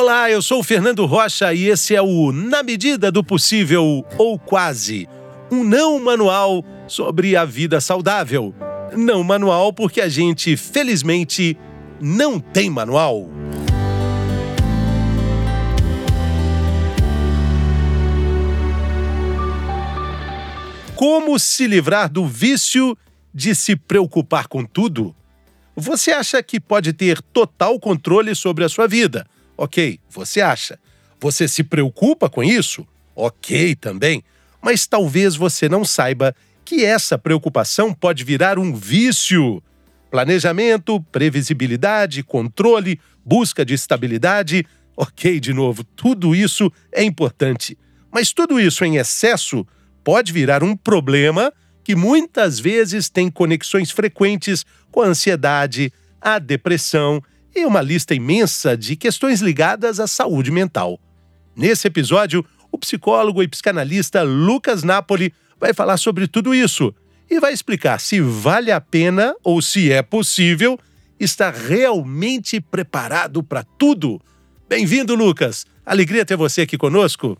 Olá, eu sou o Fernando Rocha e esse é o Na Medida do Possível ou Quase um não manual sobre a vida saudável. Não manual porque a gente, felizmente, não tem manual. Como se livrar do vício de se preocupar com tudo? Você acha que pode ter total controle sobre a sua vida? Ok, você acha. Você se preocupa com isso? Ok, também. Mas talvez você não saiba que essa preocupação pode virar um vício. Planejamento, previsibilidade, controle, busca de estabilidade. Ok, de novo, tudo isso é importante. Mas tudo isso em excesso pode virar um problema que muitas vezes tem conexões frequentes com a ansiedade, a depressão e uma lista imensa de questões ligadas à saúde mental. Nesse episódio, o psicólogo e psicanalista Lucas Napoli vai falar sobre tudo isso e vai explicar se vale a pena ou se é possível estar realmente preparado para tudo. Bem-vindo, Lucas. Alegria ter você aqui conosco.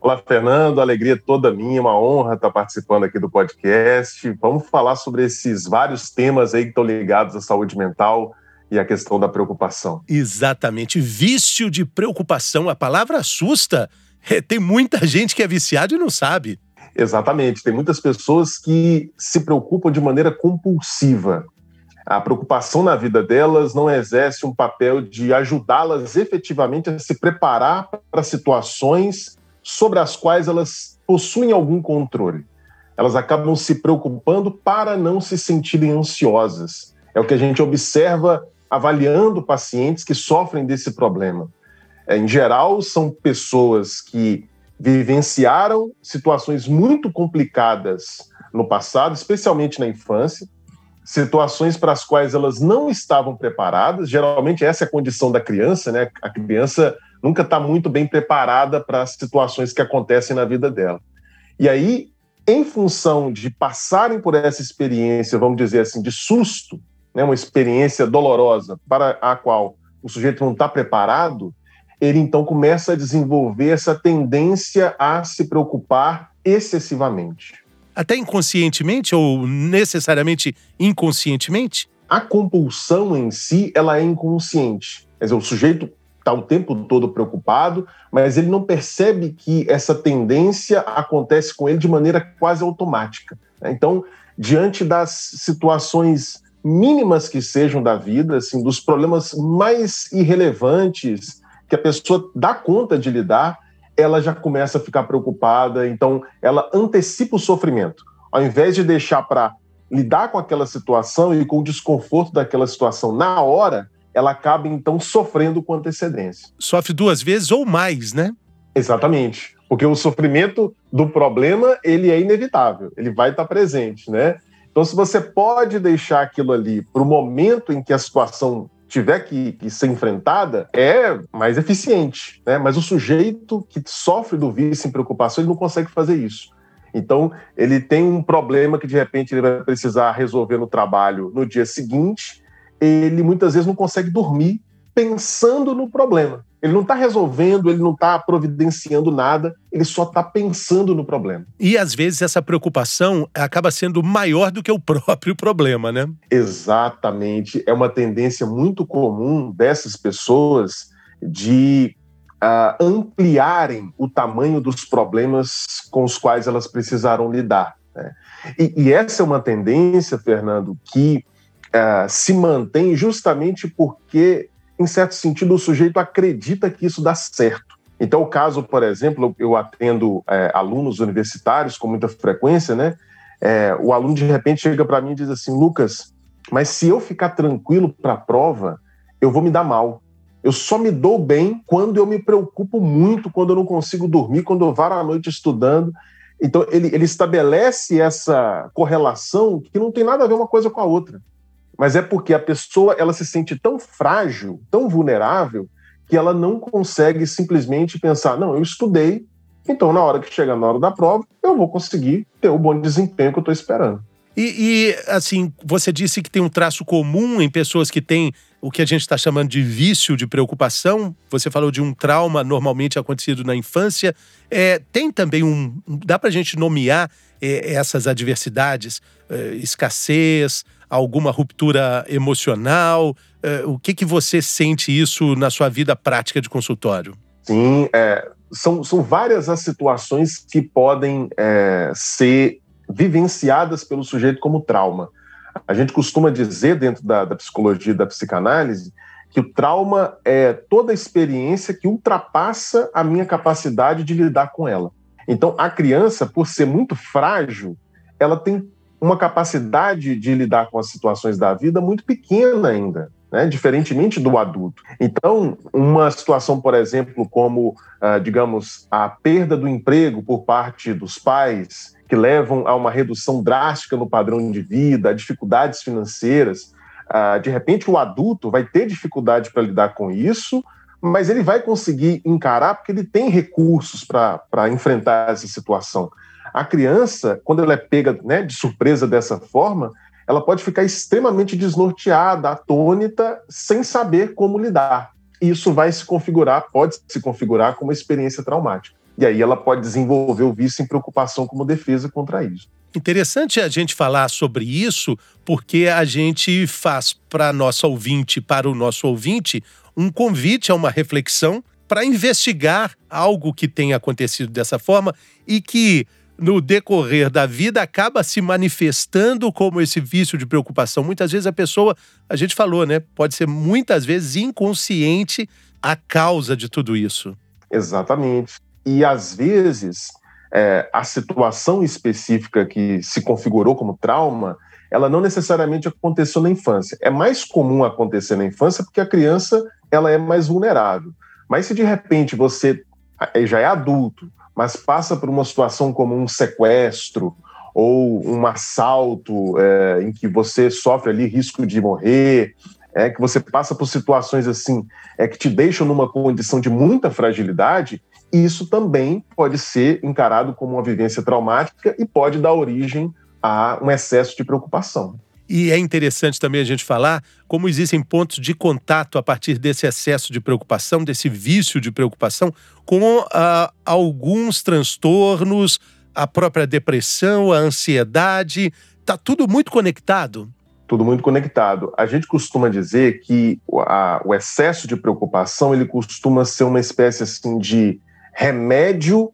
Olá, Fernando. Alegria toda minha, uma honra estar participando aqui do podcast. Vamos falar sobre esses vários temas aí que estão ligados à saúde mental e à questão da preocupação. Exatamente. Vício de preocupação. A palavra assusta. É, tem muita gente que é viciado e não sabe. Exatamente. Tem muitas pessoas que se preocupam de maneira compulsiva. A preocupação na vida delas não exerce um papel de ajudá-las efetivamente a se preparar para situações sobre as quais elas possuem algum controle. Elas acabam se preocupando para não se sentirem ansiosas. É o que a gente observa avaliando pacientes que sofrem desse problema. É, em geral, são pessoas que vivenciaram situações muito complicadas no passado, especialmente na infância, situações para as quais elas não estavam preparadas. Geralmente, essa é a condição da criança, né? A criança nunca está muito bem preparada para as situações que acontecem na vida dela. E aí, em função de passarem por essa experiência, vamos dizer assim, de susto, né, uma experiência dolorosa para a qual o sujeito não está preparado, ele então começa a desenvolver essa tendência a se preocupar excessivamente. Até inconscientemente ou necessariamente inconscientemente? A compulsão em si, ela é inconsciente. Quer dizer, o sujeito está o tempo todo preocupado, mas ele não percebe que essa tendência acontece com ele de maneira quase automática. Né? Então, diante das situações mínimas que sejam da vida, assim, dos problemas mais irrelevantes que a pessoa dá conta de lidar, ela já começa a ficar preocupada, então ela antecipa o sofrimento. Ao invés de deixar para lidar com aquela situação e com o desconforto daquela situação na hora, ela acaba então sofrendo com antecedência. Sofre duas vezes ou mais, né? Exatamente. Porque o sofrimento do problema, ele é inevitável, ele vai estar presente, né? Então, se você pode deixar aquilo ali para o momento em que a situação tiver que, que, ser enfrentada, é mais eficiente, né? Mas o sujeito que sofre do vício em preocupação, ele não consegue fazer isso. Então, ele tem um problema que de repente ele vai precisar resolver no trabalho no dia seguinte, ele muitas vezes não consegue dormir pensando no problema. Ele não está resolvendo, ele não está providenciando nada, ele só está pensando no problema. E às vezes essa preocupação acaba sendo maior do que o próprio problema, né? Exatamente. É uma tendência muito comum dessas pessoas de uh, ampliarem o tamanho dos problemas com os quais elas precisarão lidar. Né? E, e essa é uma tendência, Fernando, que uh, se mantém justamente porque, em certo sentido, o sujeito acredita que isso dá certo. Então, o caso, por exemplo, eu atendo é, alunos universitários com muita frequência, né? É, o aluno de repente chega para mim e diz assim: Lucas, mas se eu ficar tranquilo para a prova, eu vou me dar mal. Eu só me dou bem quando eu me preocupo muito, quando eu não consigo dormir, quando eu varo a noite estudando. Então, ele, ele estabelece essa correlação que não tem nada a ver uma coisa com a outra mas é porque a pessoa ela se sente tão frágil, tão vulnerável, que ela não consegue simplesmente pensar: não, eu estudei, então na hora que chegar na hora da prova, eu vou conseguir ter o bom desempenho que eu estou esperando. E, e, assim, você disse que tem um traço comum em pessoas que têm o que a gente está chamando de vício de preocupação. Você falou de um trauma normalmente acontecido na infância. É, tem também um. Dá para a gente nomear essas adversidades? É, escassez, alguma ruptura emocional? É, o que, que você sente isso na sua vida prática de consultório? Sim, é, são, são várias as situações que podem é, ser vivenciadas pelo sujeito como trauma. A gente costuma dizer, dentro da, da psicologia e da psicanálise, que o trauma é toda experiência que ultrapassa a minha capacidade de lidar com ela. Então, a criança, por ser muito frágil, ela tem uma capacidade de lidar com as situações da vida muito pequena ainda né? diferentemente do adulto. Então, uma situação, por exemplo, como, uh, digamos, a perda do emprego por parte dos pais, que levam a uma redução drástica no padrão de vida, dificuldades financeiras. Uh, de repente, o adulto vai ter dificuldade para lidar com isso, mas ele vai conseguir encarar porque ele tem recursos para enfrentar essa situação. A criança, quando ela é pega né, de surpresa dessa forma, ela pode ficar extremamente desnorteada, atônita, sem saber como lidar. E isso vai se configurar, pode se configurar como uma experiência traumática. E aí ela pode desenvolver o vício em preocupação como defesa contra isso. Interessante a gente falar sobre isso, porque a gente faz para nosso ouvinte, para o nosso ouvinte, um convite a uma reflexão para investigar algo que tenha acontecido dessa forma e que no decorrer da vida acaba se manifestando como esse vício de preocupação. Muitas vezes a pessoa, a gente falou, né, pode ser muitas vezes inconsciente a causa de tudo isso. Exatamente. E às vezes é, a situação específica que se configurou como trauma, ela não necessariamente aconteceu na infância. É mais comum acontecer na infância porque a criança ela é mais vulnerável. Mas se de repente você já é adulto, mas passa por uma situação como um sequestro ou um assalto é, em que você sofre ali risco de morrer, é que você passa por situações assim, é que te deixam numa condição de muita fragilidade, isso também pode ser encarado como uma vivência traumática e pode dar origem a um excesso de preocupação. E é interessante também a gente falar como existem pontos de contato a partir desse excesso de preocupação, desse vício de preocupação, com uh, alguns transtornos, a própria depressão, a ansiedade. Está tudo muito conectado. Tudo muito conectado. A gente costuma dizer que a, o excesso de preocupação ele costuma ser uma espécie assim de remédio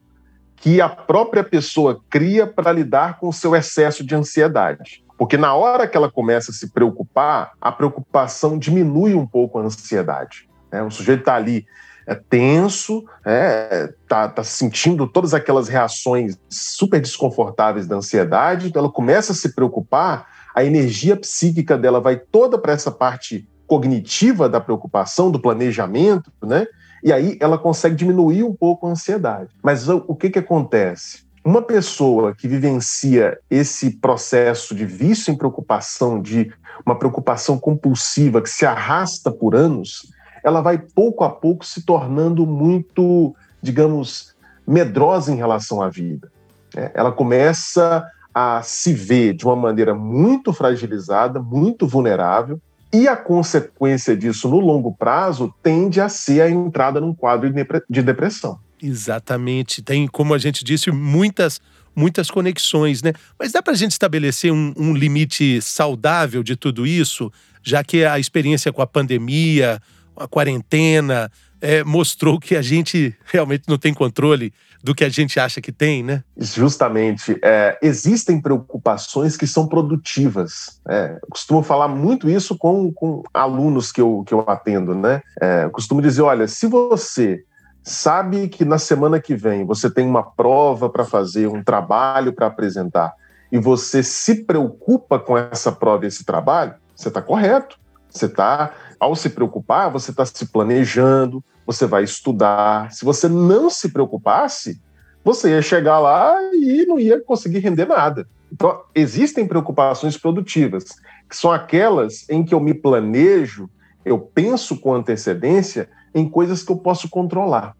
que a própria pessoa cria para lidar com o seu excesso de ansiedade. Porque na hora que ela começa a se preocupar, a preocupação diminui um pouco a ansiedade. Né? O sujeito está ali é tenso, é, tá, tá sentindo todas aquelas reações super desconfortáveis da ansiedade, então ela começa a se preocupar, a energia psíquica dela vai toda para essa parte cognitiva da preocupação, do planejamento, né? E aí ela consegue diminuir um pouco a ansiedade. Mas o, o que, que acontece? Uma pessoa que vivencia esse processo de vício em preocupação, de uma preocupação compulsiva que se arrasta por anos, ela vai pouco a pouco se tornando muito, digamos, medrosa em relação à vida. É, ela começa a se ver de uma maneira muito fragilizada, muito vulnerável, e a consequência disso no longo prazo tende a ser a entrada num quadro de depressão. Exatamente. Tem, como a gente disse, muitas muitas conexões, né? Mas dá para a gente estabelecer um, um, limite saudável de tudo isso, já que a experiência com a pandemia, a quarentena, é, mostrou que a gente realmente não tem controle do que a gente acha que tem, né? Justamente. É, existem preocupações que são produtivas. É, costumo falar muito isso com, com alunos que eu, que eu atendo, né? É, costumo dizer, olha, se você sabe que na semana que vem você tem uma prova para fazer, um trabalho para apresentar, e você se preocupa com essa prova e esse trabalho, você está correto. Você está, ao se preocupar, você está se planejando, você vai estudar. Se você não se preocupasse, você ia chegar lá e não ia conseguir render nada. Então, existem preocupações produtivas, que são aquelas em que eu me planejo, eu penso com antecedência em coisas que eu posso controlar.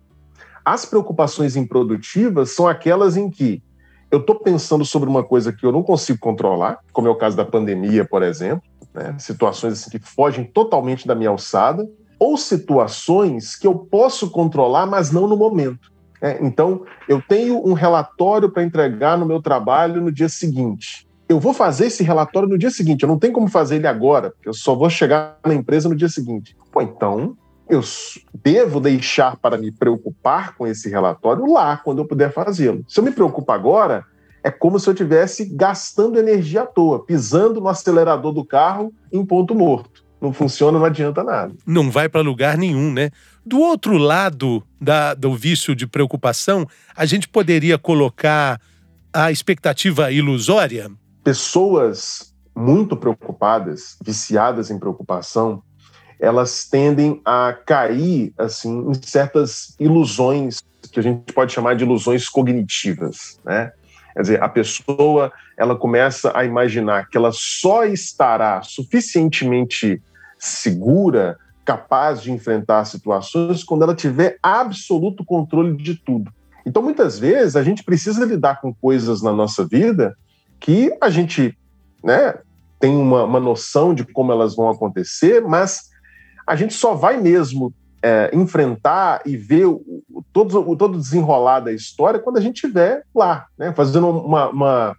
As preocupações improdutivas são aquelas em que eu estou pensando sobre uma coisa que eu não consigo controlar, como é o caso da pandemia, por exemplo, né? situações assim que fogem totalmente da minha alçada, ou situações que eu posso controlar, mas não no momento. Né? Então, eu tenho um relatório para entregar no meu trabalho no dia seguinte. Eu vou fazer esse relatório no dia seguinte, eu não tenho como fazer ele agora, porque eu só vou chegar na empresa no dia seguinte. Pô, então eu devo deixar para me preocupar com esse relatório lá, quando eu puder fazê-lo. Se eu me preocupo agora, é como se eu estivesse gastando energia à toa, pisando no acelerador do carro em ponto morto. Não funciona, não adianta nada. Não vai para lugar nenhum, né? Do outro lado da, do vício de preocupação, a gente poderia colocar a expectativa ilusória? Pessoas muito preocupadas, viciadas em preocupação, elas tendem a cair assim em certas ilusões que a gente pode chamar de ilusões cognitivas, né? Quer dizer, a pessoa ela começa a imaginar que ela só estará suficientemente segura, capaz de enfrentar situações quando ela tiver absoluto controle de tudo. Então, muitas vezes, a gente precisa lidar com coisas na nossa vida que a gente né, tem uma, uma noção de como elas vão acontecer, mas a gente só vai mesmo é, enfrentar e ver o, o, todo, o todo desenrolar da história quando a gente estiver lá, né? fazendo uma, uma,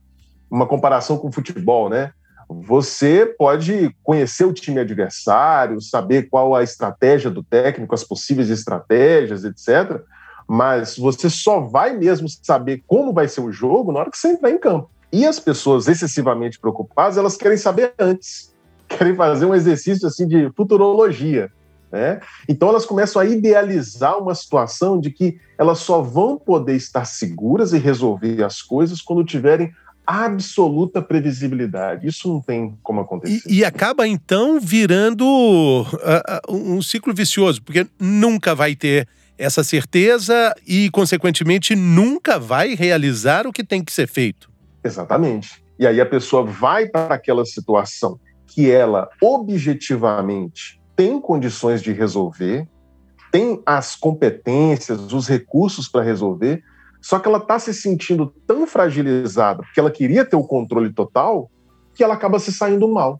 uma comparação com o futebol. Né? Você pode conhecer o time adversário, saber qual a estratégia do técnico, as possíveis estratégias, etc. Mas você só vai mesmo saber como vai ser o jogo na hora que você entrar em campo. E as pessoas excessivamente preocupadas, elas querem saber antes querem fazer um exercício assim de futurologia. Né? Então elas começam a idealizar uma situação de que elas só vão poder estar seguras e resolver as coisas quando tiverem absoluta previsibilidade. Isso não tem como acontecer. E, e acaba então virando uh, um ciclo vicioso, porque nunca vai ter essa certeza e, consequentemente, nunca vai realizar o que tem que ser feito. Exatamente. E aí a pessoa vai para aquela situação que ela objetivamente tem condições de resolver, tem as competências, os recursos para resolver, só que ela está se sentindo tão fragilizada, porque ela queria ter o controle total, que ela acaba se saindo mal.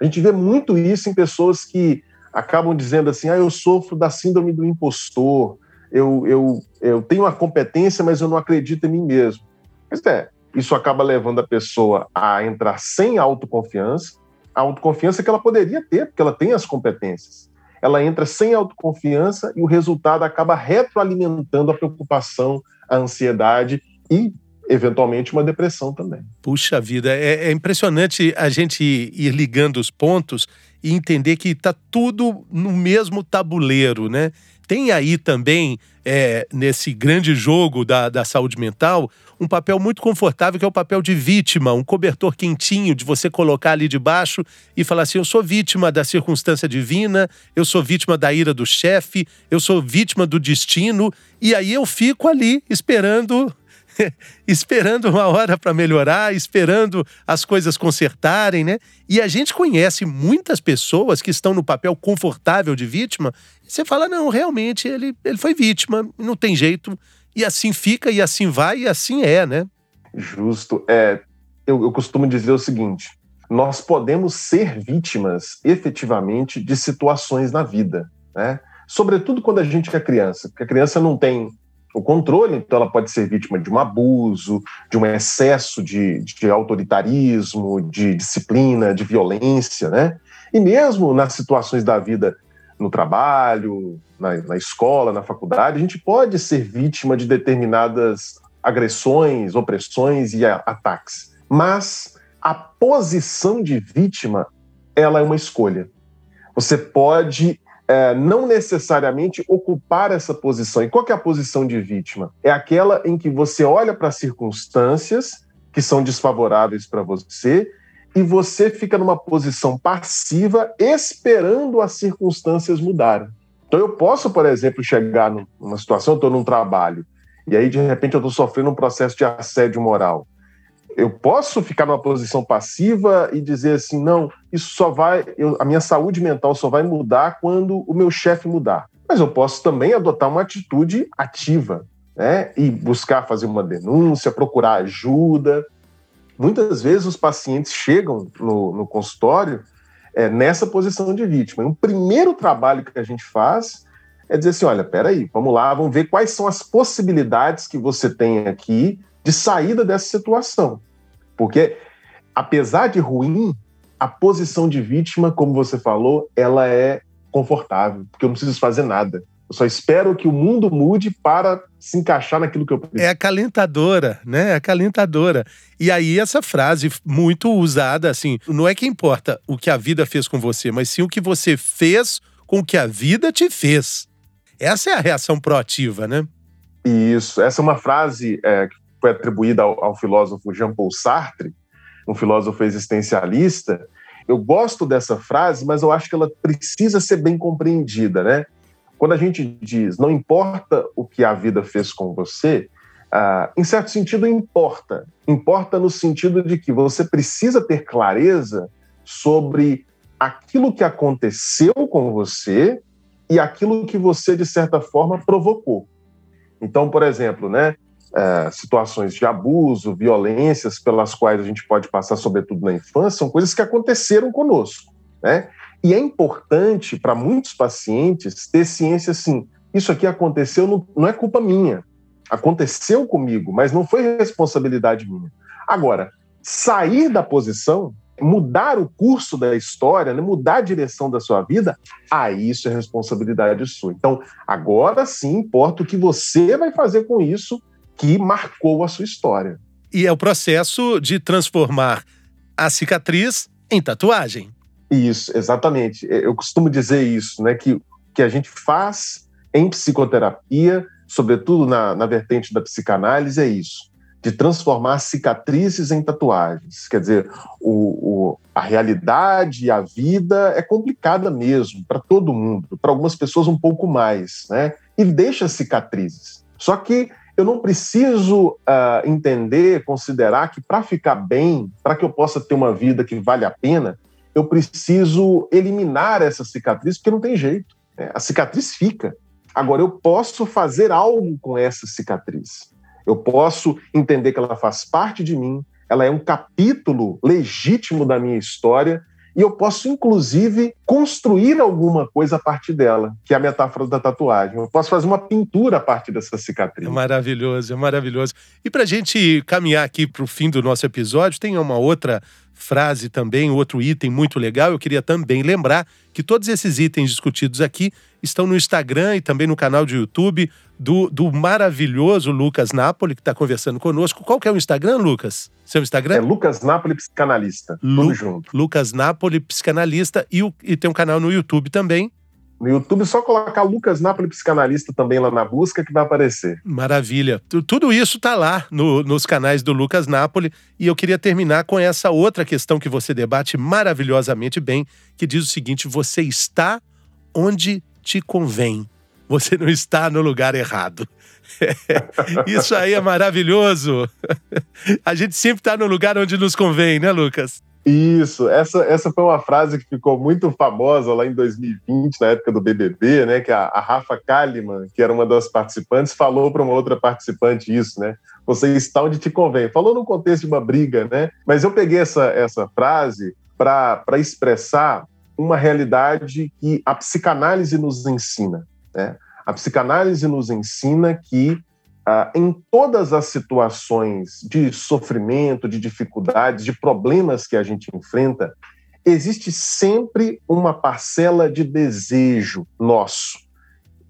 A gente vê muito isso em pessoas que acabam dizendo assim: ah, eu sofro da síndrome do impostor, eu, eu, eu tenho a competência, mas eu não acredito em mim mesmo. Mas é, isso acaba levando a pessoa a entrar sem autoconfiança, a autoconfiança que ela poderia ter, porque ela tem as competências. Ela entra sem autoconfiança e o resultado acaba retroalimentando a preocupação, a ansiedade e, eventualmente, uma depressão também. Puxa vida, é, é impressionante a gente ir ligando os pontos e entender que está tudo no mesmo tabuleiro, né? Tem aí também, é, nesse grande jogo da, da saúde mental, um papel muito confortável que é o papel de vítima, um cobertor quentinho de você colocar ali debaixo e falar assim: eu sou vítima da circunstância divina, eu sou vítima da ira do chefe, eu sou vítima do destino, e aí eu fico ali esperando esperando uma hora para melhorar, esperando as coisas consertarem, né? E a gente conhece muitas pessoas que estão no papel confortável de vítima. Você fala, não, realmente ele, ele foi vítima, não tem jeito. E assim fica, e assim vai, e assim é, né? Justo. É, eu, eu costumo dizer o seguinte: nós podemos ser vítimas efetivamente de situações na vida, né? Sobretudo quando a gente é criança, porque a criança não tem o controle, então ela pode ser vítima de um abuso, de um excesso de, de autoritarismo, de disciplina, de violência, né? E mesmo nas situações da vida no trabalho, na, na escola, na faculdade, a gente pode ser vítima de determinadas agressões, opressões e ataques. Mas a posição de vítima, ela é uma escolha. Você pode é, não necessariamente ocupar essa posição. E qual é a posição de vítima? É aquela em que você olha para circunstâncias que são desfavoráveis para você e você fica numa posição passiva esperando as circunstâncias mudarem. Então eu posso, por exemplo, chegar numa situação, estou num trabalho, e aí de repente eu estou sofrendo um processo de assédio moral eu posso ficar numa posição passiva e dizer assim, não, isso só vai, eu, a minha saúde mental só vai mudar quando o meu chefe mudar. Mas eu posso também adotar uma atitude ativa. né? E buscar fazer uma denúncia, procurar ajuda. Muitas vezes os pacientes chegam no, no consultório é, nessa posição de vítima. E o primeiro trabalho que a gente faz é dizer assim: olha, peraí, vamos lá, vamos ver quais são as possibilidades que você tem aqui de saída dessa situação. Porque, apesar de ruim, a posição de vítima, como você falou, ela é confortável, porque eu não preciso fazer nada. Eu só espero que o mundo mude para se encaixar naquilo que eu preciso. É acalentadora, né? É acalentadora. E aí essa frase muito usada assim, não é que importa o que a vida fez com você, mas sim o que você fez com o que a vida te fez. Essa é a reação proativa, né? Isso. Essa é uma frase é, que foi atribuída ao, ao filósofo Jean-Paul Sartre, um filósofo existencialista. Eu gosto dessa frase, mas eu acho que ela precisa ser bem compreendida, né? Quando a gente diz não importa o que a vida fez com você, ah, em certo sentido importa. Importa no sentido de que você precisa ter clareza sobre aquilo que aconteceu com você e aquilo que você, de certa forma, provocou. Então, por exemplo, né, é, situações de abuso, violências pelas quais a gente pode passar, sobretudo na infância, são coisas que aconteceram conosco. Né? E é importante para muitos pacientes ter ciência assim: isso aqui aconteceu, não, não é culpa minha. Aconteceu comigo, mas não foi responsabilidade minha. Agora, sair da posição, mudar o curso da história, né, mudar a direção da sua vida, aí isso é responsabilidade sua. Então, agora sim importa o que você vai fazer com isso que marcou a sua história. E é o processo de transformar a cicatriz em tatuagem. Isso, exatamente. É, eu costumo dizer isso, né? Que que a gente faz em psicoterapia, sobretudo na, na vertente da psicanálise, é isso de transformar cicatrizes em tatuagens. Quer dizer, o, o, a realidade, a vida é complicada mesmo para todo mundo, para algumas pessoas um pouco mais, né? E deixa cicatrizes. Só que eu não preciso uh, entender, considerar que para ficar bem, para que eu possa ter uma vida que vale a pena, eu preciso eliminar essa cicatriz, porque não tem jeito. Né? A cicatriz fica. Agora, eu posso fazer algo com essa cicatriz. Eu posso entender que ela faz parte de mim, ela é um capítulo legítimo da minha história e eu posso, inclusive, construir alguma coisa a partir dela, que é a metáfora da tatuagem. Eu posso fazer uma pintura a partir dessa cicatriz. É maravilhoso, é maravilhoso. E para a gente caminhar aqui para o fim do nosso episódio, tem uma outra frase também, outro item muito legal. Eu queria também lembrar que todos esses itens discutidos aqui estão no Instagram e também no canal de YouTube do, do maravilhoso Lucas Napoli, que está conversando conosco. Qual que é o Instagram, Lucas? Seu Instagram? É Lucas Napoli Psicanalista. Lu, tudo junto. Lucas Napoli Psicanalista e, o, e tem um canal no YouTube também. No YouTube, só colocar Lucas Napoli Psicanalista também lá na busca que vai aparecer. Maravilha. Tudo isso está lá no, nos canais do Lucas Napoli. E eu queria terminar com essa outra questão que você debate maravilhosamente bem, que diz o seguinte: você está onde te convém. Você não está no lugar errado. Isso aí é maravilhoso. A gente sempre está no lugar onde nos convém, né, Lucas? Isso, essa, essa foi uma frase que ficou muito famosa lá em 2020, na época do BBB, né? Que a, a Rafa Kalimann, que era uma das participantes, falou para uma outra participante isso, né? Você está onde te convém. Falou no contexto de uma briga, né? Mas eu peguei essa, essa frase para expressar uma realidade que a psicanálise nos ensina. Né? A psicanálise nos ensina que ah, em todas as situações de sofrimento, de dificuldades, de problemas que a gente enfrenta, existe sempre uma parcela de desejo nosso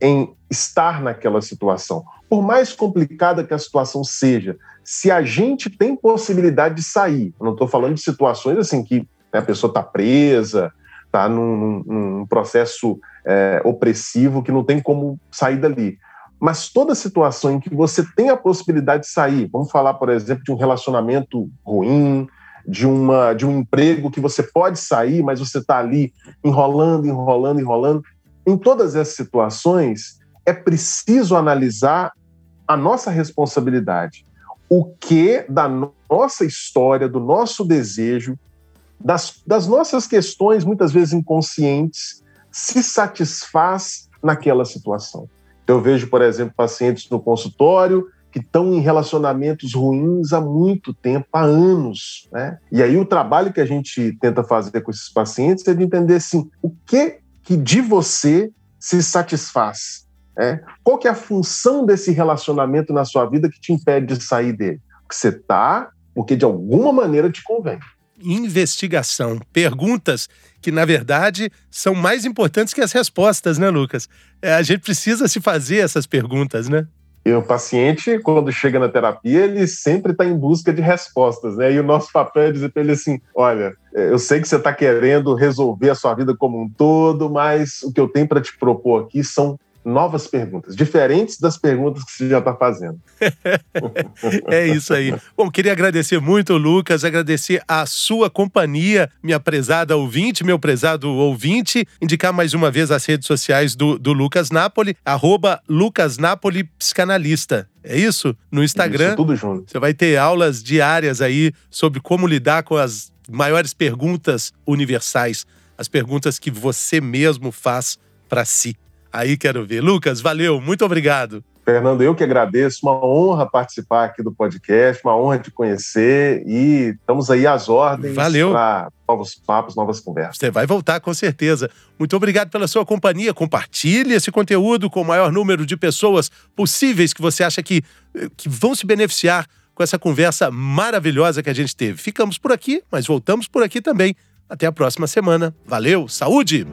em estar naquela situação. Por mais complicada que a situação seja, se a gente tem possibilidade de sair, não estou falando de situações assim que né, a pessoa está presa, está num, num, processo é, opressivo que não tem como sair dali. Mas toda situação em que você tem a possibilidade de sair, vamos falar, por exemplo, de um relacionamento ruim, de, uma, de um emprego que você pode sair, mas você está ali enrolando, enrolando, enrolando. Em todas essas situações, é preciso analisar a nossa responsabilidade. O que da nossa história, do nosso desejo, das, das nossas questões, muitas vezes inconscientes, se satisfaz naquela situação. Eu vejo, por exemplo, pacientes no consultório que estão em relacionamentos ruins há muito tempo, há anos. Né? E aí o trabalho que a gente tenta fazer com esses pacientes é de entender assim, o que que de você se satisfaz? Né? Qual que é a função desse relacionamento na sua vida que te impede de sair dele? Que você está, porque de alguma maneira te convém investigação. Perguntas que, na verdade, são mais importantes que as respostas, né, Lucas? É, a gente precisa se fazer essas perguntas, né? E o paciente, quando chega na terapia, ele sempre está em busca de respostas, né? E o nosso papel é dizer para ele assim: olha, é, eu sei que você está querendo resolver a sua vida como um todo, mas o que eu tenho para te propor aqui são novas perguntas, diferentes das perguntas que você já está fazendo. é isso aí. Bom, queria agradecer muito, Lucas, agradecer a sua companhia, minha prezada ouvinte, meu prezado ouvinte, indicar mais uma vez as redes sociais do, do Lucas Napoli, arroba Lucas Napoli Psicanalista. É isso? No Instagram. Isso, tudo junto. Você vai ter aulas diárias aí sobre como lidar com as maiores perguntas universais, as perguntas que você mesmo faz para si. Aí quero ver. Lucas, valeu, muito obrigado. Fernando, eu que agradeço, uma honra participar aqui do podcast, uma honra te conhecer e estamos aí às ordens para novos papos, novas conversas. Você vai voltar com certeza. Muito obrigado pela sua companhia. Compartilhe esse conteúdo com o maior número de pessoas possíveis que você acha que, que vão se beneficiar com essa conversa maravilhosa que a gente teve. Ficamos por aqui, mas voltamos por aqui também. Até a próxima semana. Valeu, saúde!